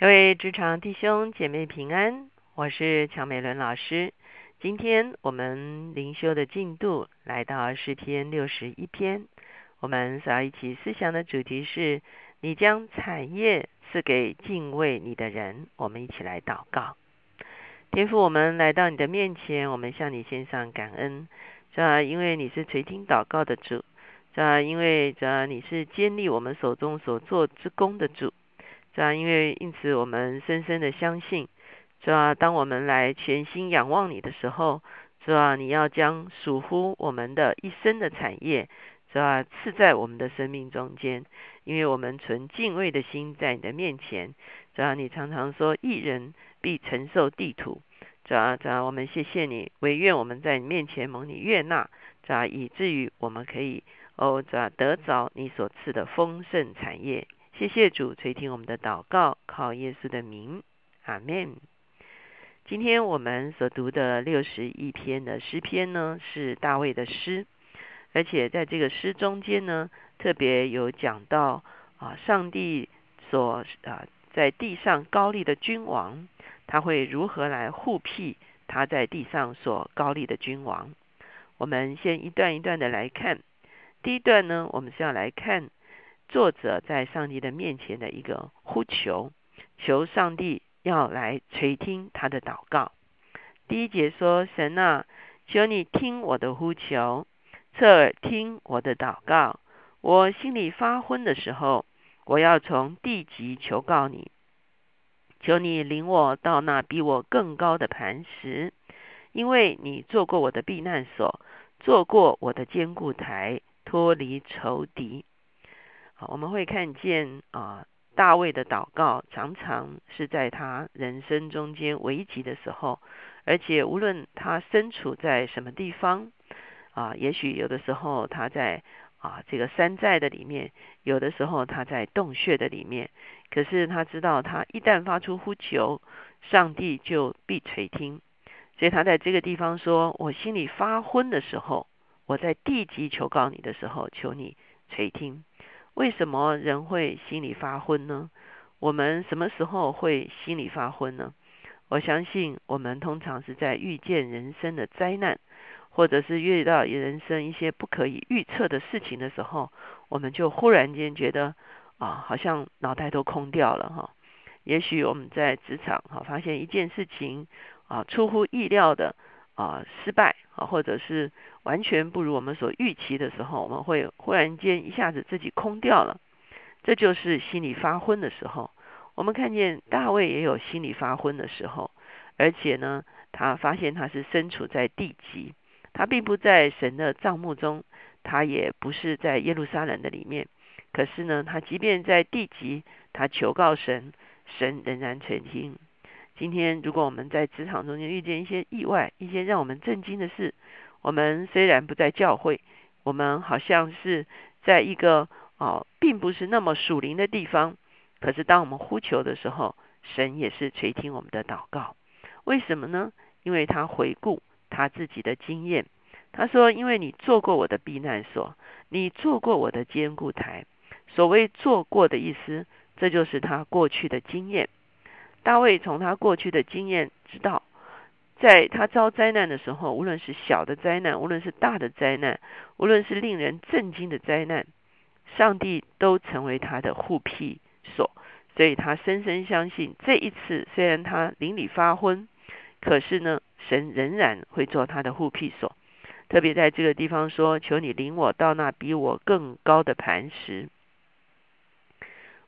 各位职场弟兄姐妹平安，我是乔美伦老师。今天我们灵修的进度来到诗篇六十一篇，我们所要一起思想的主题是：你将产业赐给敬畏你的人。我们一起来祷告，天父，我们来到你的面前，我们向你献上感恩，这因为你是垂听祷告的主，这因为这你是坚立我们手中所做之功的主。是啊，因为因此我们深深的相信，是吧？当我们来全心仰望你的时候，是吧？你要将属乎我们的一生的产业，是吧？赐在我们的生命中间，因为我们存敬畏的心在你的面前，是吧？你常常说，一人必承受地土，是吧？是吧？我们谢谢你，唯愿我们在你面前蒙你悦纳，是吧？以至于我们可以哦，是吧？得着你所赐的丰盛产业。谢谢主垂听我们的祷告，靠耶稣的名，阿门。今天我们所读的六十一篇的诗篇呢，是大卫的诗，而且在这个诗中间呢，特别有讲到啊，上帝所啊在地上高立的君王，他会如何来护庇他在地上所高立的君王。我们先一段一段的来看，第一段呢，我们是要来看。作者在上帝的面前的一个呼求，求上帝要来垂听他的祷告。第一节说：“神啊，求你听我的呼求，侧耳听我的祷告。我心里发昏的时候，我要从地极求告你，求你领我到那比我更高的磐石，因为你做过我的避难所，做过我的坚固台，脱离仇敌。”我们会看见啊，大卫的祷告常常是在他人生中间危急的时候，而且无论他身处在什么地方啊，也许有的时候他在啊这个山寨的里面，有的时候他在洞穴的里面，可是他知道他一旦发出呼求，上帝就必垂听，所以他在这个地方说：“我心里发昏的时候，我在地级求告你的时候，求你垂听。”为什么人会心里发昏呢？我们什么时候会心里发昏呢？我相信我们通常是在遇见人生的灾难，或者是遇到人生一些不可以预测的事情的时候，我们就忽然间觉得啊，好像脑袋都空掉了哈。也许我们在职场哈，发现一件事情啊，出乎意料的啊失败啊，或者是。完全不如我们所预期的时候，我们会忽然间一下子自己空掉了，这就是心里发昏的时候。我们看见大卫也有心里发昏的时候，而且呢，他发现他是身处在地极，他并不在神的帐幕中，他也不是在耶路撒冷的里面。可是呢，他即便在地极，他求告神，神仍然垂听。今天，如果我们在职场中间遇见一些意外，一些让我们震惊的事，我们虽然不在教会，我们好像是在一个哦，并不是那么属灵的地方。可是当我们呼求的时候，神也是垂听我们的祷告。为什么呢？因为他回顾他自己的经验。他说：“因为你做过我的避难所，你做过我的坚固台。所谓做过的意思，这就是他过去的经验。大卫从他过去的经验知道。”在他遭灾难的时候，无论是小的灾难，无论是大的灾难，无论是令人震惊的灾难，上帝都成为他的护庇所。所以他深深相信，这一次虽然他邻里发昏，可是呢，神仍然会做他的护庇所。特别在这个地方说：“求你领我到那比我更高的磐石。”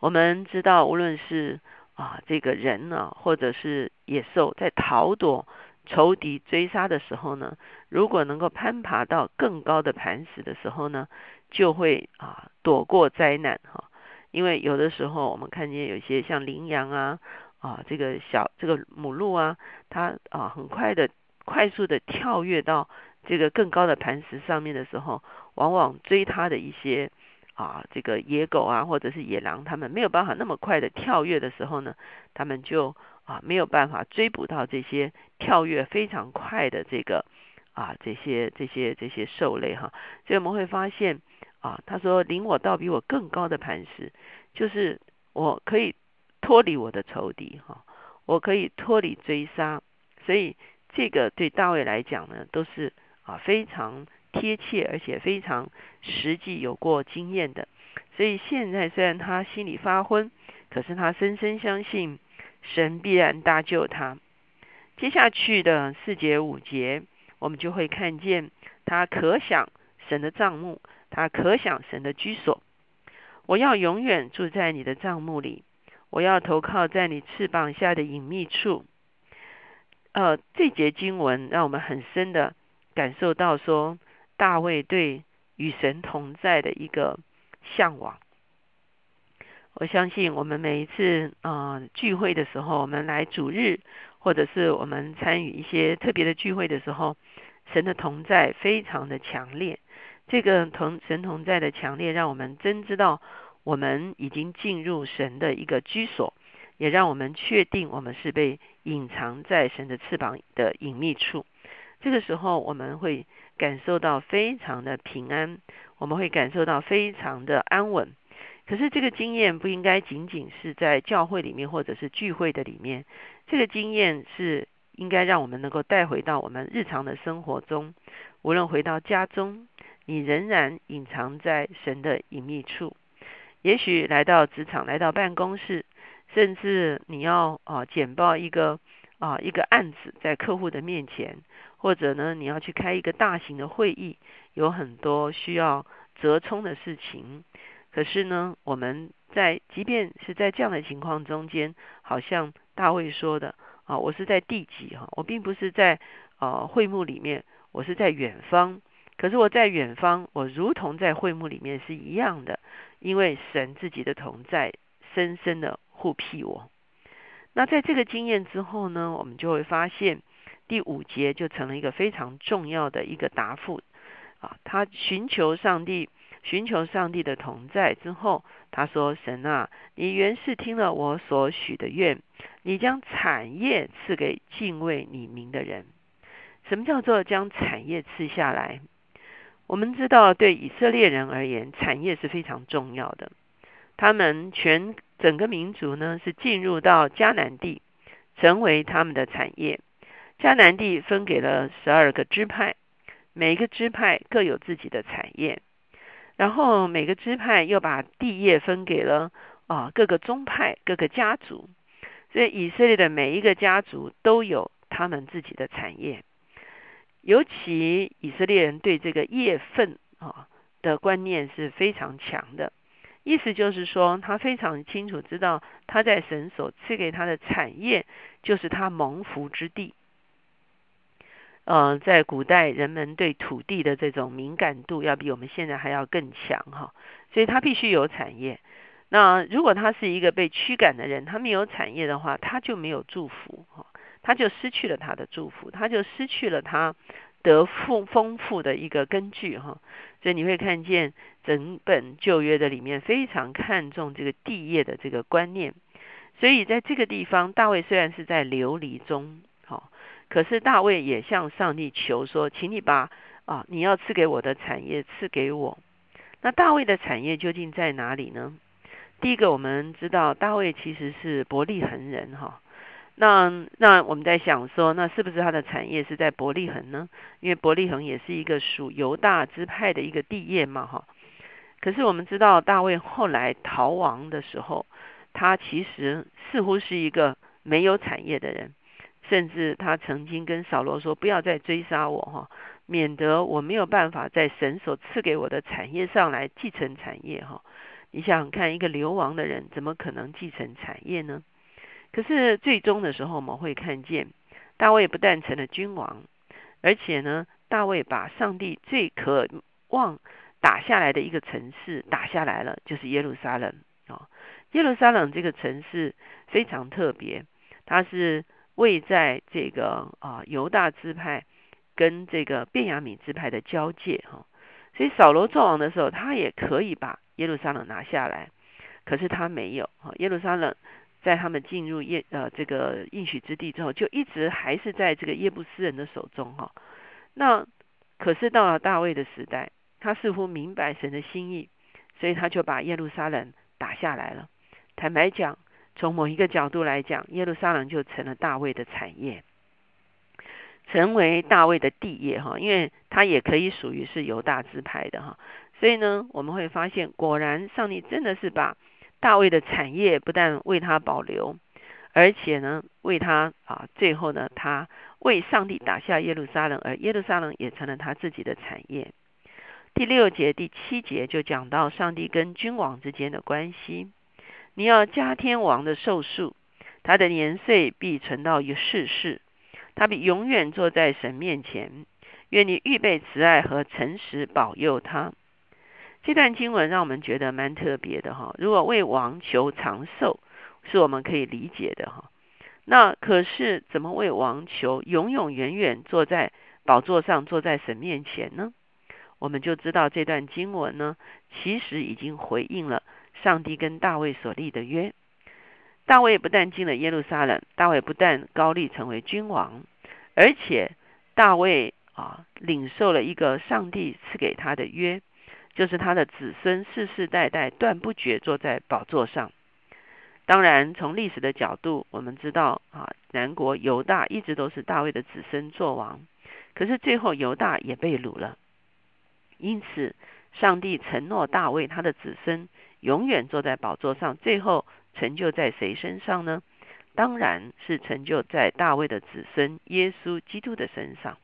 我们知道，无论是啊这个人呢，或者是野兽，在逃躲。仇敌追杀的时候呢，如果能够攀爬到更高的磐石的时候呢，就会啊躲过灾难哈。因为有的时候我们看见有些像羚羊啊啊这个小这个母鹿啊，它啊很快的快速的跳跃到这个更高的磐石上面的时候，往往追它的一些啊这个野狗啊或者是野狼，它们没有办法那么快的跳跃的时候呢，它们就。啊，没有办法追捕到这些跳跃非常快的这个啊，这些这些这些兽类哈，所以我们会发现啊，他说领我到比我更高的磐石，就是我可以脱离我的仇敌哈，我可以脱离追杀，所以这个对大卫来讲呢，都是啊非常贴切，而且非常实际有过经验的。所以现在虽然他心里发昏，可是他深深相信神必然搭救他。接下去的四节五节，我们就会看见他可想神的帐幕，他可想神的居所。我要永远住在你的帐幕里，我要投靠在你翅膀下的隐秘处。呃，这节经文让我们很深的感受到说，大卫对与神同在的一个向往。我相信我们每一次啊聚会的时候，我们来主日，或者是我们参与一些特别的聚会的时候，神的同在非常的强烈。这个同神同在的强烈，让我们真知道我们已经进入神的一个居所，也让我们确定我们是被隐藏在神的翅膀的隐秘处。这个时候，我们会感受到非常的平安，我们会感受到非常的安稳。可是，这个经验不应该仅仅是在教会里面或者是聚会的里面，这个经验是应该让我们能够带回到我们日常的生活中，无论回到家中。你仍然隐藏在神的隐秘处，也许来到职场，来到办公室，甚至你要啊简报一个啊一个案子在客户的面前，或者呢你要去开一个大型的会议，有很多需要折冲的事情。可是呢，我们在即便是在这样的情况中间，好像大卫说的啊，我是在地极哈，我并不是在呃会幕里面，我是在远方。可是我在远方，我如同在会幕里面是一样的，因为神自己的同在，深深的护庇我。那在这个经验之后呢，我们就会发现第五节就成了一个非常重要的一个答复啊。他寻求上帝，寻求上帝的同在之后，他说：“神啊，你原是听了我所许的愿，你将产业赐给敬畏你名的人。什么叫做将产业赐下来？”我们知道，对以色列人而言，产业是非常重要的。他们全整个民族呢，是进入到迦南地，成为他们的产业。迦南地分给了十二个支派，每个支派各有自己的产业。然后每个支派又把地业分给了啊各个宗派、各个家族。所以以色列的每一个家族都有他们自己的产业。尤其以色列人对这个业份啊的观念是非常强的，意思就是说，他非常清楚知道他在神所赐给他的产业就是他蒙福之地。呃，在古代人们对土地的这种敏感度要比我们现在还要更强哈，所以他必须有产业。那如果他是一个被驱赶的人，他没有产业的话，他就没有祝福哈。他就失去了他的祝福，他就失去了他得富丰富的一个根据哈。所以你会看见整本旧约的里面非常看重这个地业的这个观念。所以在这个地方，大卫虽然是在流离中，可是大卫也向上帝求说：“请你把啊，你要赐给我的产业赐给我。”那大卫的产业究竟在哪里呢？第一个，我们知道大卫其实是伯利恒人哈。那那我们在想说，那是不是他的产业是在伯利恒呢？因为伯利恒也是一个属犹大支派的一个地业嘛，哈。可是我们知道大卫后来逃亡的时候，他其实似乎是一个没有产业的人，甚至他曾经跟扫罗说：“不要再追杀我，哈，免得我没有办法在神所赐给我的产业上来继承产业，哈。”你想想看，一个流亡的人怎么可能继承产业呢？可是最终的时候，我们会看见大卫不但成了君王，而且呢，大卫把上帝最渴望打下来的一个城市打下来了，就是耶路撒冷啊。耶路撒冷这个城市非常特别，它是位在这个啊犹大支派跟这个便雅悯支派的交界哈。所以扫罗作王的时候，他也可以把耶路撒冷拿下来，可是他没有哈耶路撒冷。在他们进入耶呃这个应许之地之后，就一直还是在这个耶布斯人的手中哈。那可是到了大卫的时代，他似乎明白神的心意，所以他就把耶路撒冷打下来了。坦白讲，从某一个角度来讲，耶路撒冷就成了大卫的产业，成为大卫的地业哈，因为它也可以属于是犹大支派的哈。所以呢，我们会发现，果然上帝真的是把大卫的产业不但为他保留，而且呢，为他啊，最后呢，他为上帝打下耶路撒冷，而耶路撒冷也成了他自己的产业。第六节、第七节就讲到上帝跟君王之间的关系。你要加天王的寿数，他的年岁必存到于世世，他必永远坐在神面前。愿你预备慈爱和诚实保佑他。这段经文让我们觉得蛮特别的哈。如果为王求长寿，是我们可以理解的哈。那可是怎么为王求永永远远坐在宝座上，坐在神面前呢？我们就知道这段经文呢，其实已经回应了上帝跟大卫所立的约。大卫不但进了耶路撒冷，大卫不但高立成为君王，而且大卫啊领受了一个上帝赐给他的约，就是他的子孙世世代代断不绝坐在宝座上。当然，从历史的角度，我们知道啊，南国犹大一直都是大卫的子孙做王，可是最后犹大也被掳了。因此，上帝承诺大卫他的子孙永远坐在宝座上。最后成就在谁身上呢？当然是成就在大卫的子孙耶稣基督的身上。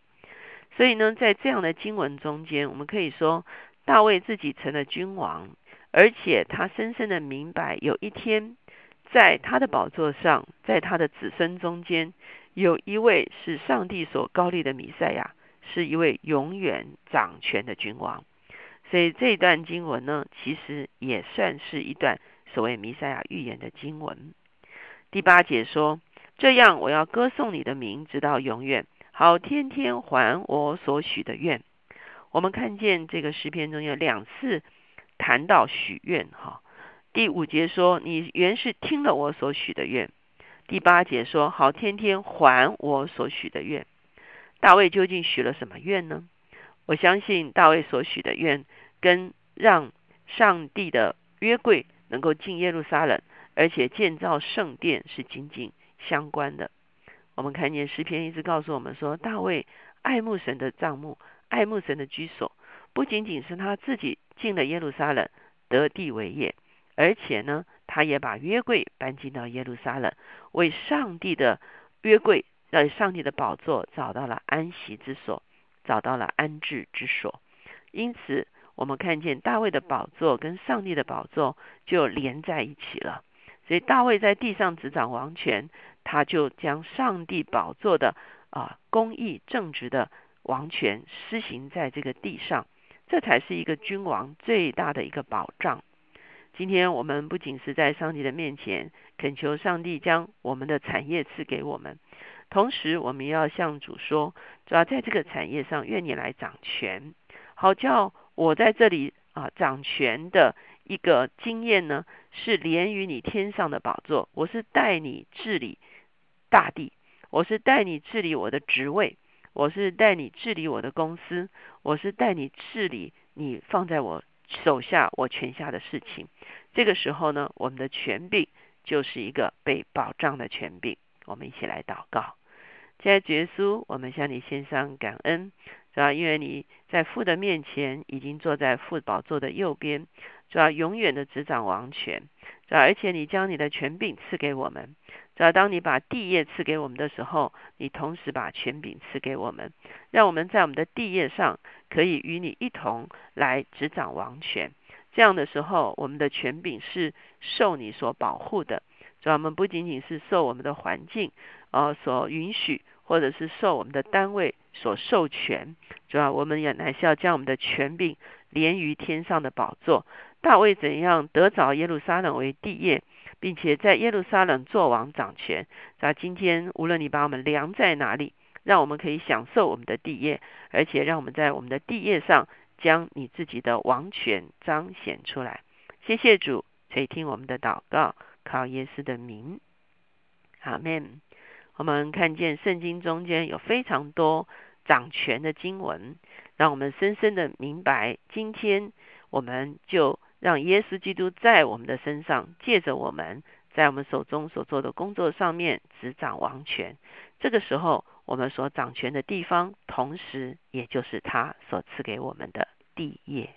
所以呢，在这样的经文中间，我们可以说，大卫自己成了君王，而且他深深的明白，有一天在他的宝座上，在他的子孙中间，有一位是上帝所高立的弥赛亚。是一位永远掌权的君王，所以这段经文呢，其实也算是一段所谓弥赛亚预言的经文。第八节说：“这样，我要歌颂你的名，直到永远，好天天还我所许的愿。”我们看见这个诗篇中有两次谈到许愿，哈。第五节说：“你原是听了我所许的愿。”第八节说：“好天天还我所许的愿。”大卫究竟许了什么愿呢？我相信大卫所许的愿，跟让上帝的约柜能够进耶路撒冷，而且建造圣殿是紧紧相关的。我们看见诗篇一直告诉我们说，大卫爱慕神的帐幕，爱慕神的居所，不仅仅是他自己进了耶路撒冷得地为业，而且呢，他也把约柜搬进到耶路撒冷，为上帝的约柜。在上帝的宝座找到了安息之所，找到了安置之所。因此，我们看见大卫的宝座跟上帝的宝座就连在一起了。所以，大卫在地上执掌王权，他就将上帝宝座的啊公义正直的王权施行在这个地上，这才是一个君王最大的一个保障。今天我们不仅是在上帝的面前恳求上帝将我们的产业赐给我们。同时，我们要向主说：主要在这个产业上，愿你来掌权，好叫我在这里啊掌权的一个经验呢，是连于你天上的宝座。我是带你治理大地，我是带你治理我的职位，我是带你治理我的公司，我是带你治理你放在我手下我权下的事情。这个时候呢，我们的权柄就是一个被保障的权柄。我们一起来祷告。现在，耶稣，我们向你献上感恩，是吧？因为你在父的面前已经坐在父宝座的右边，主要永远的执掌王权，是吧？而且你将你的权柄赐给我们，只要当你把地业赐给我们的时候，你同时把权柄赐给我们，让我们在我们的地业上可以与你一同来执掌王权。这样的时候，我们的权柄是受你所保护的，主要我们不仅仅是受我们的环境呃所允许。或者是受我们的单位所授权，主要我们也乃是要将我们的权柄连于天上的宝座。大卫怎样得着耶路撒冷为地业，并且在耶路撒冷做王掌权？那今天无论你把我们量在哪里，让我们可以享受我们的地业，而且让我们在我们的地业上将你自己的王权彰显出来。谢谢主垂听我们的祷告，靠耶稣的名，阿门。我们看见圣经中间有非常多掌权的经文，让我们深深的明白。今天我们就让耶稣基督在我们的身上，借着我们在我们手中所做的工作上面执掌王权。这个时候，我们所掌权的地方，同时也就是他所赐给我们的地业。